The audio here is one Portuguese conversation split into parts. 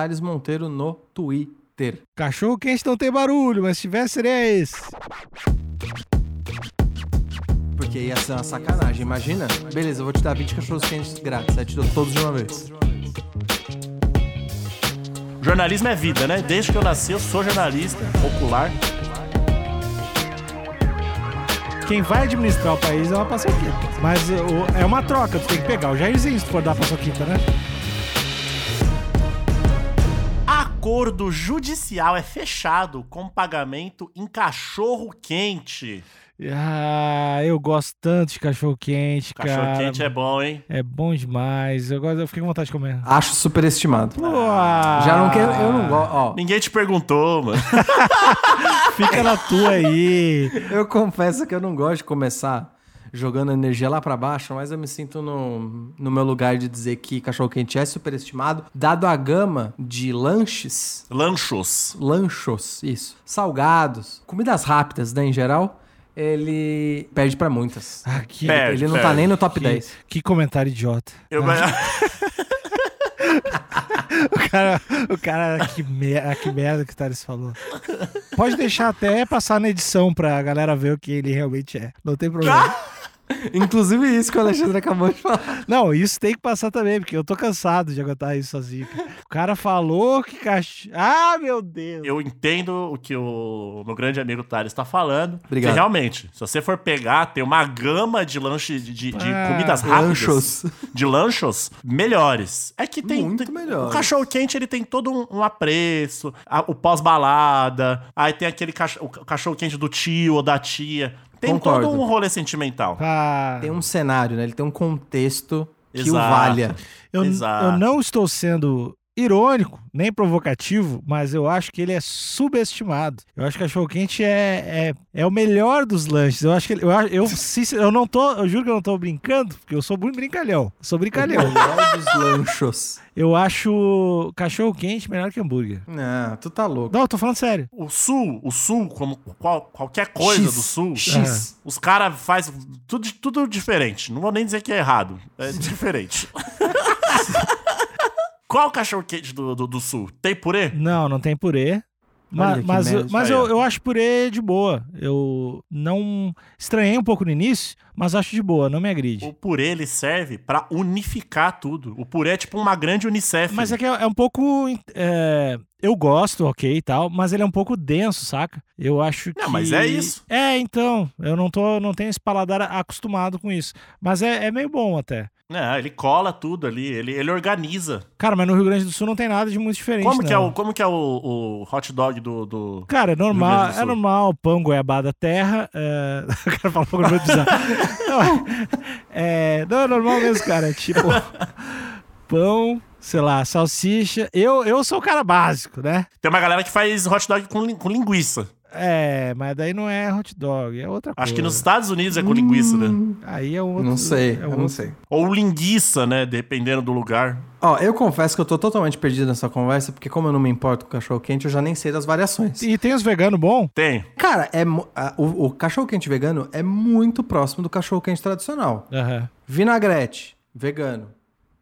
Thales Monteiro no Twitter. Cachorro quente não tem barulho, mas se tivesse seria esse. Porque ia ser uma sacanagem, imagina? Beleza, eu vou te dar 20 cachorros quentes grátis. Aí te dou todos de uma vez. Jornalismo é vida, né? Desde que eu nasci, eu sou jornalista popular. Quem vai administrar o país é uma paçoquita. Mas o- é uma troca, tu tem que pegar o Jairzinho se tu for dar paçoquita, né? Acordo judicial é fechado com pagamento em cachorro quente. Ah, eu gosto tanto de cachorro quente, cara. Cachorro quente é bom, hein? É bom demais. Eu, gosto, eu fiquei com vontade de comer. Acho superestimado. Pô, Já não quero, eu não gosto. Ninguém te perguntou, mano. Fica na tua aí. eu confesso que eu não gosto de começar jogando energia lá pra baixo, mas eu me sinto no, no meu lugar de dizer que cachorro quente é superestimado, dado a gama de lanches, Lanchos. lanchos, isso, salgados, comidas rápidas, né, em geral, ele perde pra muitas. Ah, que, Perde. ele não tá nem no top que, 10. que comentário idiota. Eu... O cara, o cara que, mer que merda que o Thales falou. Pode deixar até passar na edição pra galera ver o que ele realmente é. Não tem problema. Inclusive isso que o Alexandre acabou de falar. Não, isso tem que passar também, porque eu tô cansado de aguentar isso sozinho. cara. O cara falou que cachorro. Ah, meu Deus! Eu entendo o que o meu grande amigo Thales está falando. Obrigado. Realmente, se você for pegar, tem uma gama de lanche de, de- de Ah, comidas rápidas. lanchos. De lanchos melhores. É que tem. Muito tem- melhores. O cachorro quente ele tem todo um, um apreço, a- o pós-balada, aí tem aquele cachorro, o cachorro quente do tio ou da tia. Tem Concordo. todo um rolê sentimental. Ah, Tem um cenário, né? Ele tem um contexto que o Exato. valha. eu, Exato. eu não estou sendo irônico, nem provocativo, mas eu acho que ele é subestimado. Eu acho que cachorro quente é, é, é o melhor dos lanches. Eu acho que ele, eu, eu, eu não tô, eu juro que eu não tô brincando, porque eu sou muito brincalhão. Eu sou brincalhão. O melhor dos lanchos. Eu acho cachorro quente melhor que hambúrguer. Não, tu tá louco. Não, eu tô falando sério. O sul, o sul, como qual- qualquer coisa X. do sul, X. os caras fazem tudo, tudo diferente. Não vou nem dizer que é errado. É diferente. Qual o cachorro quente do, do, do sul? Tem purê? Não, não tem purê. Ma- Olha que mas eu, mas eu, eu acho purê de boa. Eu não estranhei um pouco no início, mas acho de boa, não me agride. O purê ele serve pra unificar tudo. O purê é tipo uma grande Unicef. Mas é que é, é um pouco. é, eu gosto, ok e tal, mas ele é um pouco denso, saca? Eu acho que. Não, mas é isso. É, então. Eu não, tô, não tenho esse paladar acostumado com isso. Mas é, é meio bom até. Não, ele cola tudo ali, ele, ele organiza. Cara, mas no Rio Grande do Sul não tem nada de muito diferente. Como que, é não. o, como que é o, o hot dog do. do... Cara, é normal, do é normal, pão, goiabada, terra. É... O cara fala um pouco muito bizarro. Não, é... não, é normal mesmo, cara. É tipo, pão, sei lá, salsicha. Eu, eu sou o cara básico, né? Tem uma galera que faz hot dog com, com linguiça. É, mas daí não é hot dog, é outra coisa. Acho que nos Estados Unidos é com linguiça, né? Aí é outro. Não sei, é eu outro- não sei. Ou linguiça, né? Dependendo do lugar. Ó, eu confesso que eu tô totalmente perdido nessa conversa, porque como eu não me importo com cachorro quente, eu já nem sei das variações. E tem os veganos bom? Tem. Cara, é, a- o, o cachorro quente vegano é muito próximo do cachorro quente tradicional. Aham. Vinagrete, vegano.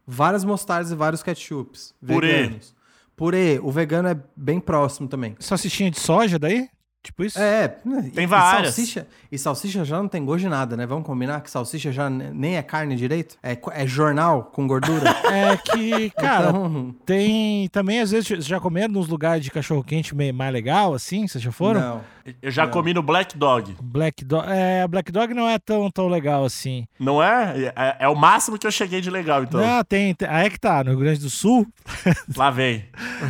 Várias mostardas e vários ketchups, Purê. veganos. Purê, o vegano é bem próximo também. Salsichinha de soja daí? Tipo isso? É, Tem e, várias. E salsicha, e salsicha já não tem gosto de nada, né? Vamos combinar que salsicha já ne- nem é carne direito? É, é jornal com gordura? É que, cara, então, tem também, às vezes, já comeram nos lugares de cachorro-quente meio mais legal, assim? Vocês já foram? não. Eu já Não. comi no Black Dog. Black Dog. É, Black Dog não é tão, tão legal assim. Não é? é? É o máximo que eu cheguei de legal, então. Não, tem, tem. Aí é que tá, no Rio Grande do Sul. Lá vem.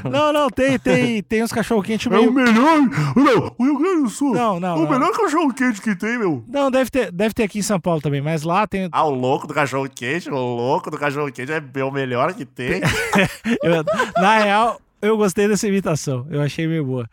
não, não, tem, tem, tem uns cachorro-quente É meio. melhor. Não, o Rio Grande do Sul. Não, não, É o não. melhor cachorro quente que tem, meu. Não, deve ter, deve ter aqui em São Paulo também, mas lá tem. Ah, o louco do cachorro quente, o louco do cachorro quente é o melhor que tem. eu- na real, Eu gostei dessa imitação. Eu achei meio boa.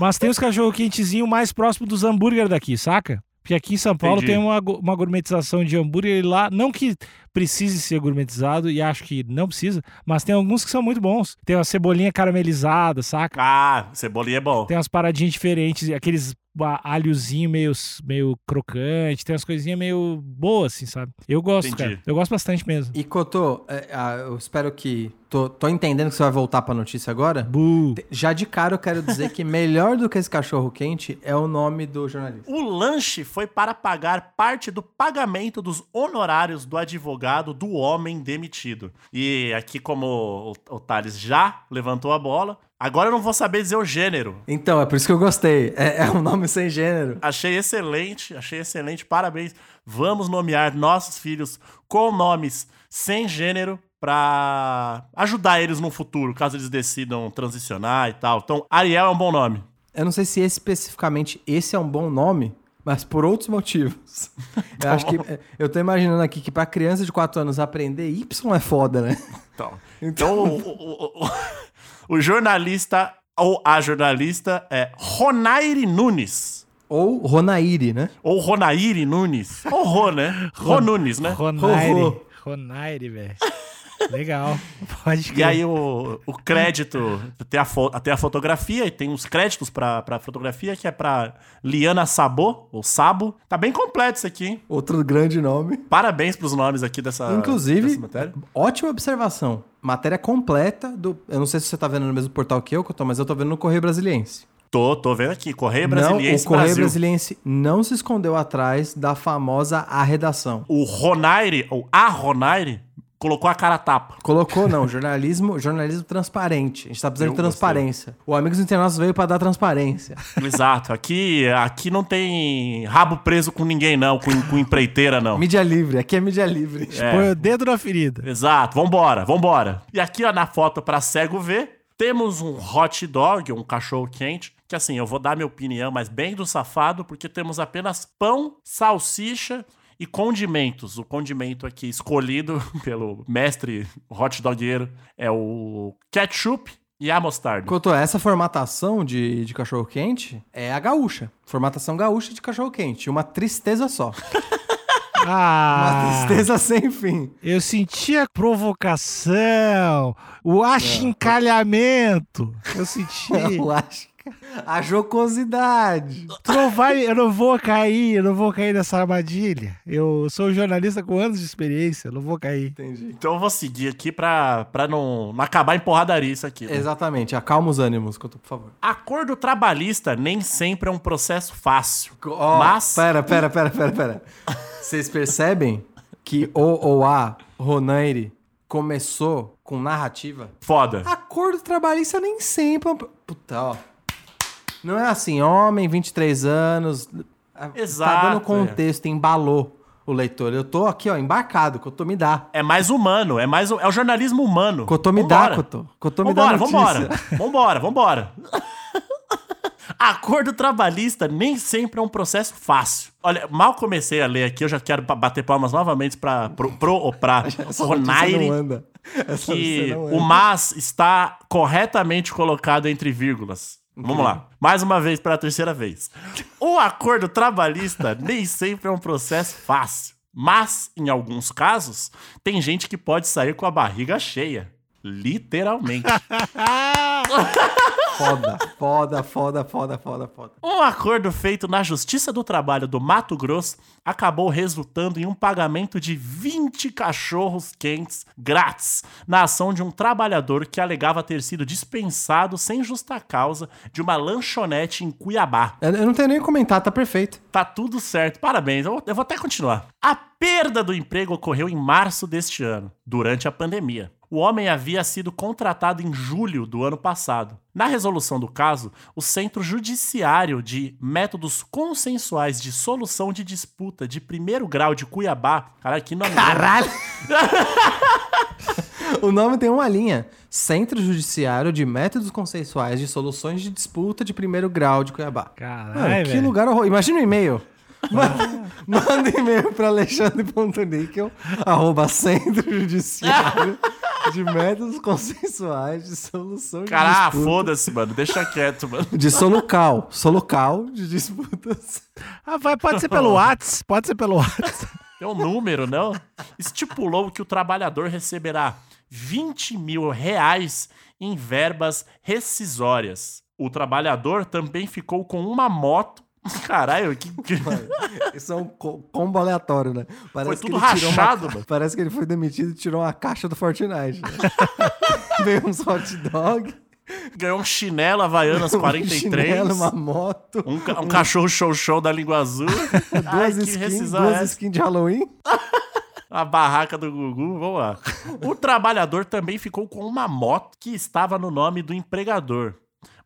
Mas tem os cachorro quentezinho mais próximo dos hambúrguer daqui, saca? Porque aqui em São Paulo Entendi. tem uma, uma gourmetização de hambúrguer e lá, não que precise ser gourmetizado, e acho que não precisa, mas tem alguns que são muito bons. Tem uma cebolinha caramelizada, saca? Ah, cebolinha é bom. Tem umas paradinhas diferentes, aqueles alhozinho meio, meio crocante, tem umas coisinhas meio boas, assim, sabe? Eu gosto, Entendi. cara. Eu gosto bastante mesmo. E Cotô, é, eu espero que. Tô, tô entendendo que você vai voltar pra notícia agora. Bu. Te- Já de cara eu quero dizer que melhor do que esse cachorro quente é o nome do jornalista. O lanche foi para pagar parte do pagamento dos honorários do advogado do homem demitido. E aqui, como o, o Thales já levantou a bola, agora eu não vou saber dizer o gênero. Então, é por isso que eu gostei. É, é um nome sem gênero. Achei excelente, achei excelente, parabéns. Vamos nomear nossos filhos com nomes sem gênero para ajudar eles no futuro, caso eles decidam transicionar e tal. Então, Ariel é um bom nome. Eu não sei se especificamente esse é um bom nome, mas por outros motivos. Eu acho que. Eu tô imaginando aqui que pra criança de 4 anos aprender Y é foda, né? Então, então o, o- o- o jornalista ou a jornalista é Ronaire Nunes. Ou Ronaire, né? Ou Ronaire Nunes. Ou Ro, né? Ro Nunes, né? Ronaire. Ronaire, velho. Legal. Pode E crer. aí o, o crédito, tem a, fo- tem a fotografia e tem os créditos pra, pra fotografia, que é pra Liana Sabo, ou Sabo. Tá bem completo isso aqui, hein? Outro grande nome. Parabéns pros nomes aqui dessa, Inclusive, dessa matéria. ótima observação. Matéria completa do. Eu não sei se você tá vendo no mesmo portal que eu, que eu tô, mas eu tô vendo no Correio Brasiliense. Tô, tô vendo aqui. Correio Não, Brasiliense o Correio Brasil. Brasiliense não se escondeu atrás da famosa arredação. O Ronaire, ou a Ronaire, colocou a cara a tapa. Colocou, não, jornalismo, jornalismo transparente. A gente tá precisando Eu de transparência. O Amigos Internautas veio pra dar transparência. Exato. Aqui, aqui não tem rabo preso com ninguém, não. Com, com empreiteira, não. Mídia livre, aqui é mídia livre. É. Põe o dedo na ferida. Exato, vambora, vambora. E aqui, ó, na foto pra cego ver, temos um hot dog, um cachorro quente, que assim, eu vou dar minha opinião, mas bem do safado, porque temos apenas pão, salsicha e condimentos. O condimento aqui escolhido pelo mestre hot dogueiro é o ketchup e a mostarda. Couto, essa formatação de, de cachorro quente é a gaúcha. Formatação gaúcha de cachorro quente. Uma tristeza só. Uma Ah, tristeza sem fim. eu senti a provocação, o achincalhamento. Eu senti. Eu acho. A jocosidade. Tu não vai, eu não vou cair, eu não vou cair nessa armadilha. Eu sou jornalista com anos de experiência, eu não vou cair. Entendi. Então eu vou seguir aqui pra, pra não, não acabar em porradaria isso aqui. né? Exatamente. Acalma os ânimos, por favor. Acordo trabalhista nem sempre é um processo fácil. Ó, Mas- Pera, pera, pera, pera, pera. Vocês percebem que o ou a Ronaire começou com narrativa? Foda. Acordo trabalhista nem sempre. é um- Puta, ó. Não é assim, homem, 23 anos. Tá Exato, dando contexto, embalou o leitor. Eu tô aqui, ó, embarcado. Cotô me dá. É mais humano, é mais é o jornalismo humano. Cotô me dá, Cotô. Cotô me dá Vambora, notícia. vambora. Vambora, vambora. Acordo trabalhista nem sempre é um processo fácil. Olha, mal comecei a ler aqui, eu já quero bater palmas novamente para pro, pro ou pra Ronaire, que o mas está corretamente colocado entre vírgulas. Vamos lá. Mais uma vez para a terceira vez. O acordo trabalhista nem sempre é um processo fácil. Mas, em alguns casos, tem gente que pode sair com a barriga cheia. Literalmente. Foda, foda, foda, foda, foda, foda. Um acordo feito na Justiça do Trabalho do Mato Grosso acabou resultando em um pagamento de 20 cachorros quentes grátis na ação de um trabalhador que alegava ter sido dispensado sem justa causa de uma lanchonete em Cuiabá. Eu não tenho nem o comentar, tá perfeito. Tá tudo certo. Parabéns. Eu vou até continuar. A perda do emprego ocorreu em março deste ano, durante a pandemia. O homem havia sido contratado em julho do ano passado. Na resolução do caso, o Centro Judiciário de Métodos Consensuais de Solução de Disputa de Primeiro Grau de Cuiabá. Cara, que nome. Caralho! o nome tem uma linha. Centro Judiciário de Métodos Consensuais de Soluções de Disputa de Primeiro Grau de Cuiabá. Caralho, que velho. lugar horroroso. Imagina o e-mail. Manda, manda e-mail para alexandre.níquel arroba centro judiciário de métodos consensuais de solução de Cara, ah, disputas. foda-se, mano. Deixa quieto, mano. De solucal. Solucal de disputas. Ah, vai, pode ser pelo Whats, pode ser pelo Whats. Tem um número, não? Estipulou que o trabalhador receberá 20 mil reais em verbas rescisórias. O trabalhador também ficou com uma moto. Caralho, que. Isso é um co- combo aleatório, né? Parece Foi que tudo tirou uma- rachado, mano. Parece que ele foi demitido e tirou uma caixa do Fortnite. Né? Veio uns hot dog, Ganhou um chinelo Havaianas um 43. chinelo, uma moto, Um, ca- um cachorro show-show da língua azul. Duas, skins, é skins de Halloween. A barraca do Gugu, vamos lá. O trabalhador também ficou com uma moto que estava no nome do empregador,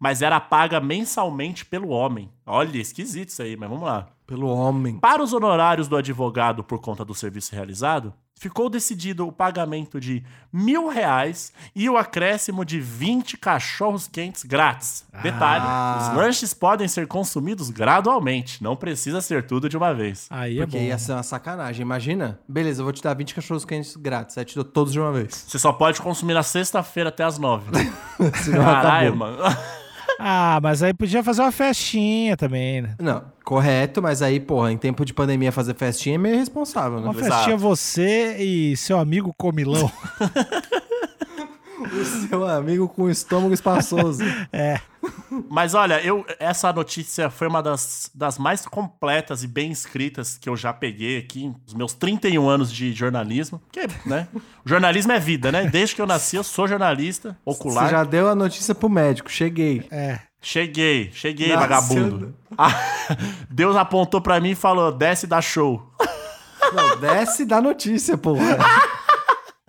mas era paga mensalmente pelo homem. Olha, esquisito isso aí, mas vamos lá. Pelo homem. Para os honorários do advogado por conta do serviço realizado, ficou decidido o pagamento de mil reais e o acréscimo de 20 cachorros quentes grátis. Detalhe: Ah. os lanches podem ser consumidos gradualmente, não precisa ser tudo de uma vez. Aí é Porque bom. ia ser uma sacanagem. Imagina, beleza, eu vou te dar 20 cachorros quentes grátis. Aí te dou todos de uma vez. Você só pode consumir na sexta-feira até as nove. Caralho, mano. Ah, mas aí podia fazer uma festinha também, né? Não, correto, mas aí, porra, em tempo de pandemia fazer festinha é meio irresponsável, né? Uma Exato. festinha você e seu amigo Comilão. O seu amigo com o estômago espaçoso. Mas olha, eu, essa notícia foi uma das, das mais completas e bem escritas que eu já peguei aqui nos meus 31 anos de jornalismo. Que, né? O jornalismo é vida, né? Desde que eu nasci, eu sou jornalista ocular. Você já deu a notícia pro médico, cheguei. É. Cheguei, cheguei, Nasceu. vagabundo. Ah, Deus apontou pra mim e falou: desce da show. Não, desce da notícia, porra.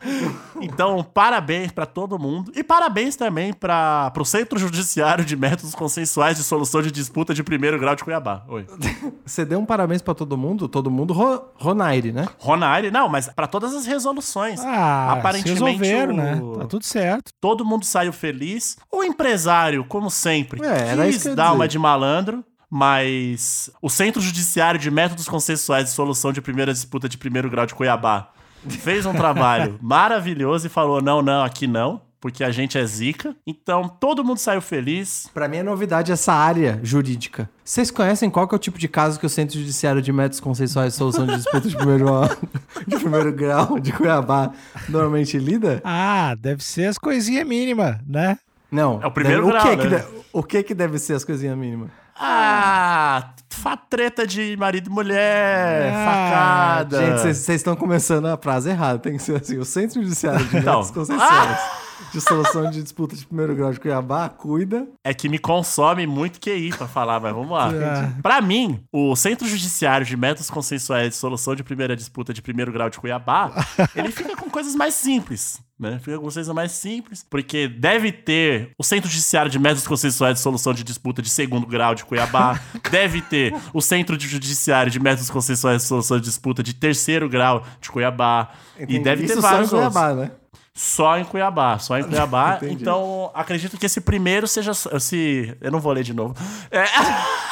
Então, parabéns pra todo mundo. E parabéns também para o Centro Judiciário de Métodos Consensuais de Solução de Disputa de Primeiro Grau de Cuiabá. Oi. Você deu um parabéns pra todo mundo? Todo mundo, Ro Ronaire, né? Ronaire, não, mas pra todas as resoluções. Ah, Aparentemente, resolveram, o- né? Tá tudo certo. Todo mundo saiu feliz. O empresário, como sempre, É, era quis dar uma de malandro, mas o Centro Judiciário de Métodos Consensuais de Solução de Primeira Disputa de Primeiro Grau de Cuiabá fez um trabalho maravilhoso e falou: não, não, aqui não, porque a gente é zica. Então todo mundo saiu feliz. Pra mim é novidade essa área jurídica. Vocês conhecem qual que é o tipo de caso que o Centro Judiciário de Métodos Consensuais de Solução de Disputa de primeiro, de primeiro grau de Cuiabá normalmente lida? Ah, deve ser as coisinhas mínimas, né? Não. É o primeiro deve- grau, que que né? de- o que que deve ser as coisinhas mínimas? Ah, fa- treta de marido e mulher, Ah, facada. Gente, vocês estão começando a frase errada. Tem que ser assim: o Centro Judiciário de Então. Métodos Consensuais de Solução de Disputa de primeiro grau de Cuiabá cuida. É que me consome muito QI pra falar, mas vamos lá. Ah. Pra mim, o Centro Judiciário de Métodos Consensuais de Solução de Primeira Disputa de Primeiro Grau de Cuiabá, ele fica com coisas mais simples. Né? Fica com coisas mais simples, porque deve ter o Centro Judiciário de Métodos Consensuais de Solução de Disputa de Segundo Grau de Cuiabá, deve ter o Centro Judiciário de Métodos Consensuais de Solução de Disputa de Terceiro Grau de Cuiabá, e Entendi. deve ter Isso só em vários outros. Cuiabá, né? Só em Cuiabá, só em Cuiabá. Então, acredito que esse primeiro seja. Esse, eu não vou ler de novo. É.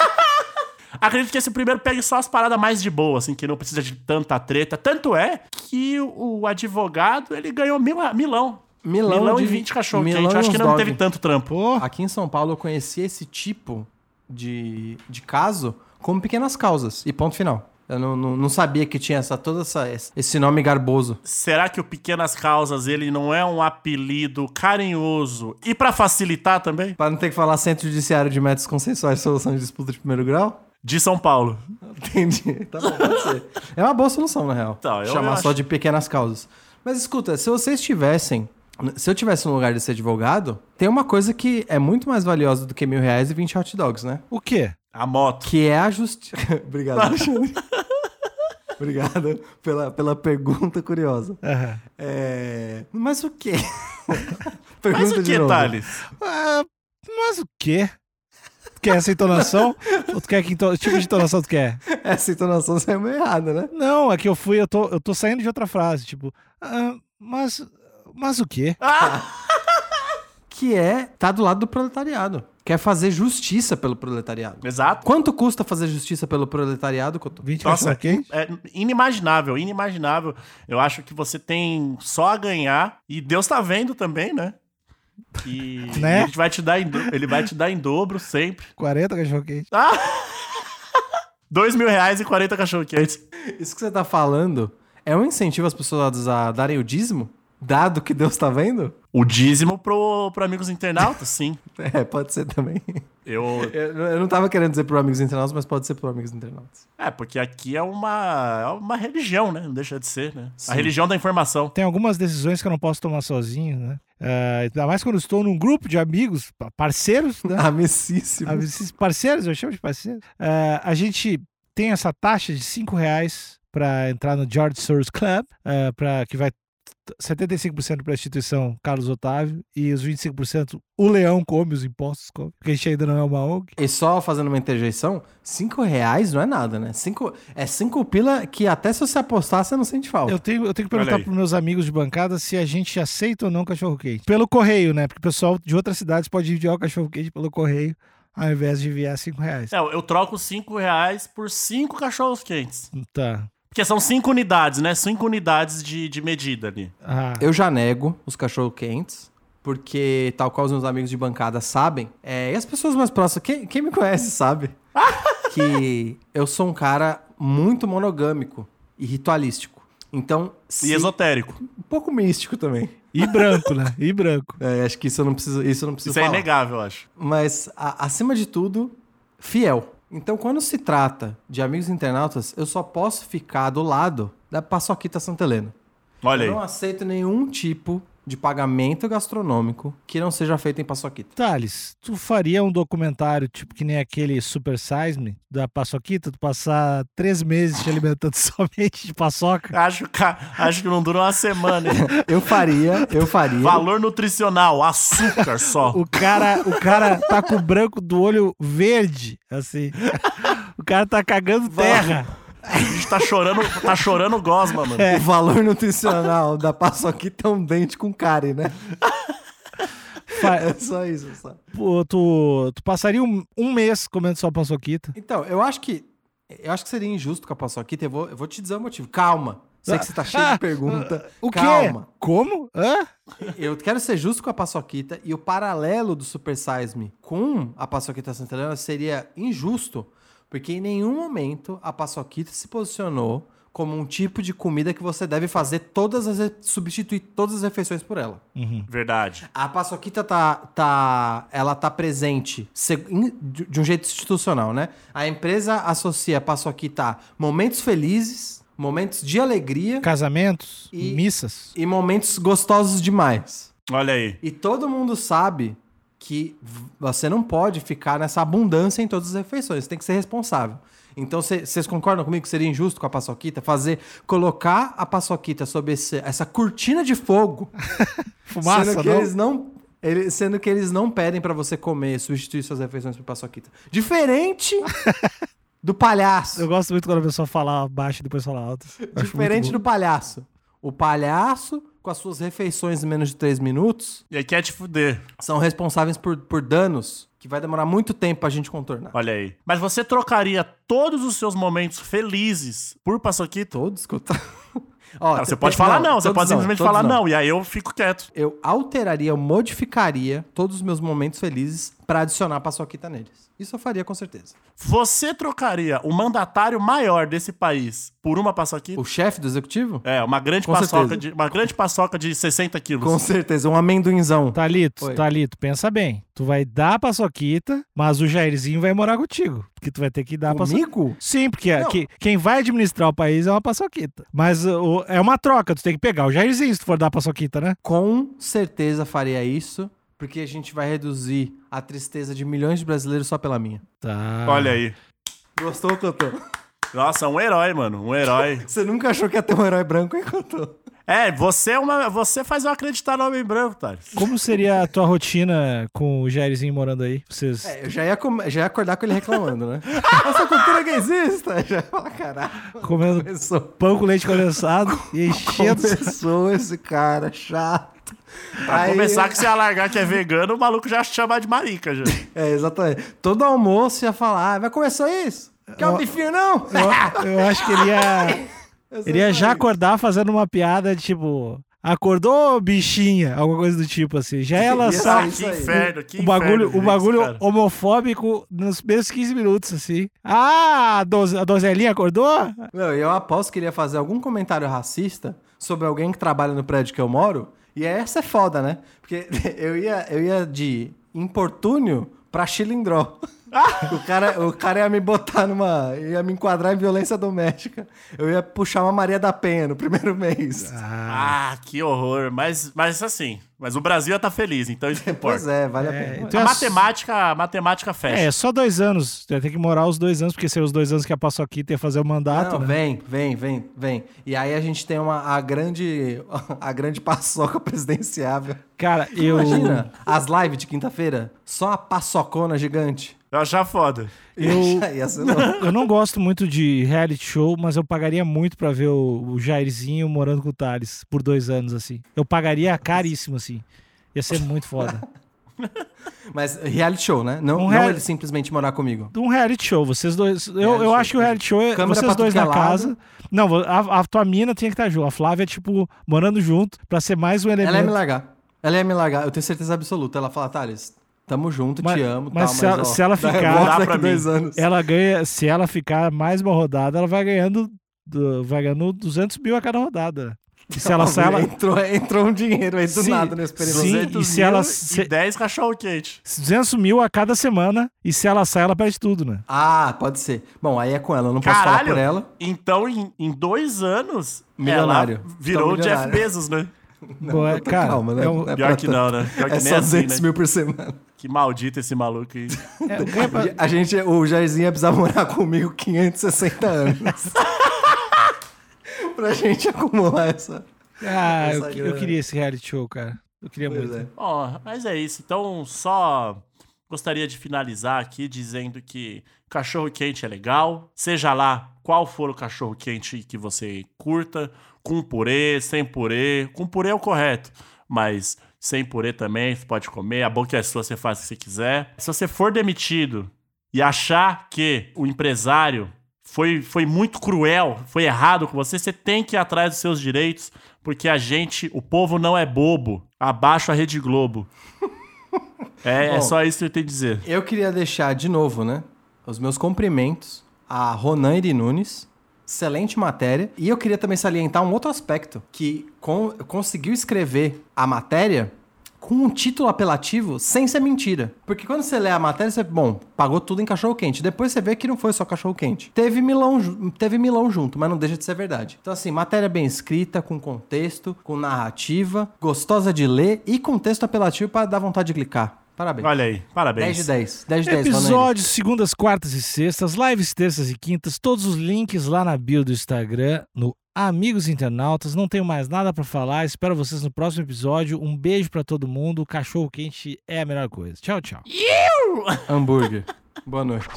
acredito que esse primeiro pegue só as paradas mais de boa, assim, que não precisa de tanta treta. Tanto é que o, advogado, ele ganhou mil, milão. Milão, Milão de e 20 cachorro milão quente. e Acho que não dog. teve tanto trampo. Aqui em São Paulo eu conheci esse tipo de, de caso como pequenas causas. E ponto final. Eu não, não, não sabia que tinha essa, todo essa, esse nome garboso. Será que o Pequenas Causas, ele não é um apelido carinhoso e pra facilitar também? Para não ter que falar Centro Judiciário de Métodos Consensuais de Solução de Disputa de Primeiro Grau? De São Paulo. Entendi. Tá bom, pode ser. É uma boa solução, na real. Eu- Chamar só acho- de pequenas causas. Mas escuta, se vocês tivessem. Se eu tivesse no lugar de ser advogado, tem uma coisa que é muito mais valiosa do que mil reais e 20 hot dogs, né? o quê? A moto. Que é a justiça. Obrigado, Alexandre. Obrigado pela, pela pergunta curiosa. Aham. É... Mas o quê? Mas o de que, novo. Thales? Ah, mas o quê? Tu quer essa entonação? Ou tu quer queento... tipo de entonação tu quer? Essa entonação saiu meio errada, né? Não, é que eu fui, eu tô, eu tô saindo de outra frase, tipo, ah, mas, mas o quê? que é tá do lado do proletariado. Quer fazer justiça pelo proletariado. Exato. Quanto custa fazer justiça pelo proletariado, Cotô? 20 Nossa, quente? é inimaginável, inimaginável. Eu acho que você tem só a ganhar e Deus tá vendo também, né? E Né? ele vai te dar em, do- ele vai te dar em dobro sempre. 40 cachorro quente. Ah! Dois mil reais e 40 cachorro quentes. Isso que você tá falando é um incentivo às pessoas a darem o dízimo? Dado que Deus tá vendo? O dízimo pro, pro amigos internautas, sim. É, pode ser também. Eu, Eu, eu não tava querendo dizer pro amigos internautas, mas pode ser pro amigos internautas. é, porque aqui é uma, é uma religião, né? Não deixa de ser, né? A religião da informação. Tem algumas decisões que eu não posso tomar sozinho, né? Ah, ainda mais quando estou num grupo de amigos, pa- parceiros, né? Amicíssimo. Ah, esses parceiros, eu chamo de parceiros. Ah, a gente tem essa taxa de 5 reais para entrar no George Soros Club, ah, pra, que vai 75% para a instituição Carlos Otávio e os 25% o leão come, os impostos come, porque a gente ainda não é uma ONG. E só fazendo uma interjeição, cinco reais não é nada, né? Cinco, é cinco pila que até se você apostar, você não sente falta. Eu tenho, eu tenho que perguntar para meus amigos de bancada se a gente aceita ou não cachorro quente. Pelo correio, né? Porque o pessoal de outras cidades pode enviar o cachorro quente pelo correio ao invés de enviar 5 reais. É, eu troco 5 reais por 5 cachorros quentes. Tá. Porque são 5 unidades, né? 5 unidades de, de medida ali. Ah, Eu já nego os cachorro quentes, porque tal qual os meus amigos de bancada sabem, é, e as pessoas mais próximas, quem, quem me conhece sabe, que eu sou um cara muito monogâmico e ritualístico. Então, E se- esotérico. um pouco místico também. E branco, né? E branco. É, acho que isso eu não preciso, isso eu não preciso Isso é falar. inegável, eu acho. Mas, a- acima de tudo, fiel. Então, quando se trata de amigos internautas, eu só posso ficar do lado da Paçoquita Santa Helena. Olha eu aí. não aceito nenhum tipo de pagamento gastronômico que não seja feito em Paçoquita. Thales, tu faria um documentário, tipo que nem aquele Super Size Me, da Paçoquita, tu passar três meses te alimentando somente de paçoca? Acho, que- acho que não dura uma semana. Eu faria, eu faria. Valor nutricional, açúcar só. O cara, o cara tá com o branco do olho verde, assim. O cara tá cagando terra. A gente tá chorando, tá chorando gosma, mano. O valor nutricional da Paçoquita é um dente com cárie, né? É só isso, só. Pô, tu, tu passaria um, um mês comendo só paçoquita. Então, eu acho que eu acho que seria injusto com a Paçoquita. Eu vou, eu vou te dizer o motivo. Calma. Sei que você tá cheio Ah, de pergunta. O quê? Calma. Como? Hã? Eu quero ser justo com a Paçoquita e o paralelo do Super Size Me com a Paçoquita Helena seria injusto, porque em nenhum momento a Paçoquita se posicionou como um tipo de comida que você deve fazer todas as substituir todas as refeições por ela. Verdade. A Paçoquita tá, tá, ela tá presente de um jeito institucional, né? A empresa associa a Paçoquita a momentos felizes, momentos de alegria Casamentos? E- Missas? e momentos gostosos demais. Olha aí. E todo mundo sabe que você não pode ficar nessa abundância em todas as refeições, você tem que ser responsável. Então, cê- vocês concordam comigo que seria injusto com a paçoquita fazer colocar a paçoquita sob esse- essa cortina de fogo, Fumaça, sendo que não? eles não ele- sendo que eles não pedem pra você comer, substituir suas refeições por paçoquita. Diferente do palhaço. Eu gosto muito quando a pessoa fala baixo e depois fala alto. Diferente do palhaço. O palhaço, com as suas refeições em menos de 3 minutos, E aí quer te fuder. são responsáveis por, por danos que vai demorar muito tempo pra gente contornar. Olha aí. Mas você trocaria todos os seus momentos felizes por paçoquito? Todos escutar. Ó, Ah, você pode falar não, você todos pode simplesmente todos falar não. E aí eu fico quieto. Eu alteraria, eu modificaria todos os meus momentos felizes pra adicionar paçoquita neles. Isso eu faria com certeza. Você trocaria o mandatário maior desse país por uma paçoquita? O chefe do executivo? É, uma grande Com paçoca certeza. de uma grande paçoca de 60 quilos. Com certeza, um amendoinzão. Talito, Oi. Talito, pensa bem. Tu vai dar a paçoquita, mas o Jairzinho vai morar contigo. Porque tu vai ter que dar a paçoquita. Comigo? Sim, porque Não. que- quem vai administrar o país é uma paçoquita. Mas o- é uma troca, tu tem que pegar o Jairzinho se tu for dar a paçoquita, né? Com certeza faria isso, porque a gente vai reduzir a tristeza de milhões de brasileiros só pela minha. Tá. Olha aí. Gostou, Cotô? Nossa, um herói, mano. Um herói. Você nunca achou que ia ter um herói branco, hein, Cotô? É, você é uma. Você faz eu acreditar no homem branco, Thales. Como seria a tua rotina com o Jairzinho morando aí? Vocês. É, eu já ia, com- já ia acordar com ele reclamando, né? Essa cultura que existe! Já ia falar, caralho. Comendo Começou, pão com leite condensado e enchendo. começou esse cara chato. Pra Aí- começar que você ia largar que é vegano, o maluco já chama de marica já. É, exatamente. Todo almoço ia falar, ah, vai comer só isso? Quer um Ó, bifinho, não? Eu, eu acho que ele ia, ele ia já acordar fazendo uma piada de tipo. Acordou, bichinha? Alguma coisa do tipo assim. Já ia lançar Ah, isso que inferno, que o bagulho, inferno, o bagulho cara. homofóbico nos primeiros 15 minutos, assim. Ah, a, doze- a donzelinha acordou? Não, eu aposto que ele ia fazer algum comentário racista sobre alguém que trabalha no prédio que eu moro. E essa é foda, né? Porque eu ia, eu ia de importúnio pra chilindró. o, cara, o cara ia me botar numa. ia me enquadrar em violência doméstica. Eu ia puxar uma Maria da Penha no primeiro mês. Ah, que horror. Mas, mas assim, mas o Brasil ia tá feliz, então isso que pois importa. é, vale a É, pena. então A é- matemática, a matemática fecha. É, só dois anos. Ter que morar os dois anos, porque seriam os dois anos que a Paçoquita ia fazer o mandato, Não, né? vem, vem, vem, vem. E aí a gente tem uma, a grande a grande paçoca presidenciável. Cara, eu. Imagina, as lives de quinta-feira, só a paçocona gigante. Eu achava foda. Eu, eu não gosto muito de reality show, mas eu pagaria muito pra ver o, o Jairzinho morando com o Thales por dois anos, assim. Eu pagaria caríssimo, assim. Ia ser muito foda. Mas reality show, né? Não, Um não ele simplesmente morar comigo. Um reality show, vocês dois. Eu, Reality eu show. acho que o reality show é Câmera vocês pra dois tudo na que é lado. casa. Não, a, a tua mina tinha que estar junto. A Flávia, tipo, morando junto, pra ser mais um elemento. Ela ia me largar. Ela ia me largar, eu tenho certeza absoluta. Ela fala, Thales, tamo junto, Mas- te amo, mas tal, se ela- ó, se ela ficar- Dá dois anos. Ela ganha, se ela ficar mais uma rodada, ela vai ganhando, do- vai ganhando 200 mil a cada rodada. E se ela sai, ela. entrou, entrou um dinheiro aí do Sim, nada no experimento. sim. 200 e se ela mil se- E 10 cachorro quente. 200 mil a cada semana. E se ela sai, ela perde tudo, né? Ah, pode ser. Bom, aí é com ela, eu não posso falar Caralho. por ela. Então, em, em dois anos, Milionário. ela virou o Então, Jeff. Bezos, né? É, Tá, cara, calma, né? é um- Não é Pior que tanto. não, né? Pior que É só assim, 200 né? mil por semana. Que maldito esse maluco aí. é, pra- A gente, o Jairzinho ia precisar morar comigo 560 anos. pra gente acumular essa. Ah, eu, Essa eu grana. queria esse reality show, cara. Eu queria Pois muito. é. Ó, mas é isso. Então, só gostaria de finalizar aqui dizendo que cachorro quente é legal, seja lá qual for o cachorro quente que você curta, com purê, sem purê. Com purê é o correto, mas sem purê também você pode comer. A boca é sua, você faz o que você quiser. Se você for demitido e achar que o empresário foi, foi muito cruel, foi errado com você, você tem que ir atrás dos seus direitos, porque a gente, o povo não é bobo. Abaixo a Rede Globo. É, é Bom. só isso que eu tenho a dizer. Eu queria deixar de novo, né? Os meus cumprimentos a Ronan Iri Nunes. Excelente matéria. E eu queria também salientar um outro aspecto: que con- conseguiu escrever a matéria com um título apelativo sem ser mentira. Porque quando você lê a matéria, você, bom, pagou tudo em cachorro quente. Depois você vê que não foi só cachorro quente. Teve milão, teve milão junto, mas não deixa de ser verdade. Então, assim, matéria bem escrita, com contexto, com narrativa, gostosa de ler e com texto apelativo para dar vontade de clicar. Parabéns. Olha aí, parabéns. 10 de 10. 10 de 10, Ronan Iri. Episódios segundas, quartas e sextas, lives terças e quintas, todos os links lá na bio do Instagram, no Amigos Internautas. Não tenho mais nada pra falar. Espero vocês no próximo episódio. Um beijo pra todo mundo. Cachorro quente é a melhor coisa. Tchau, tchau. Hambúrguer. Boa noite.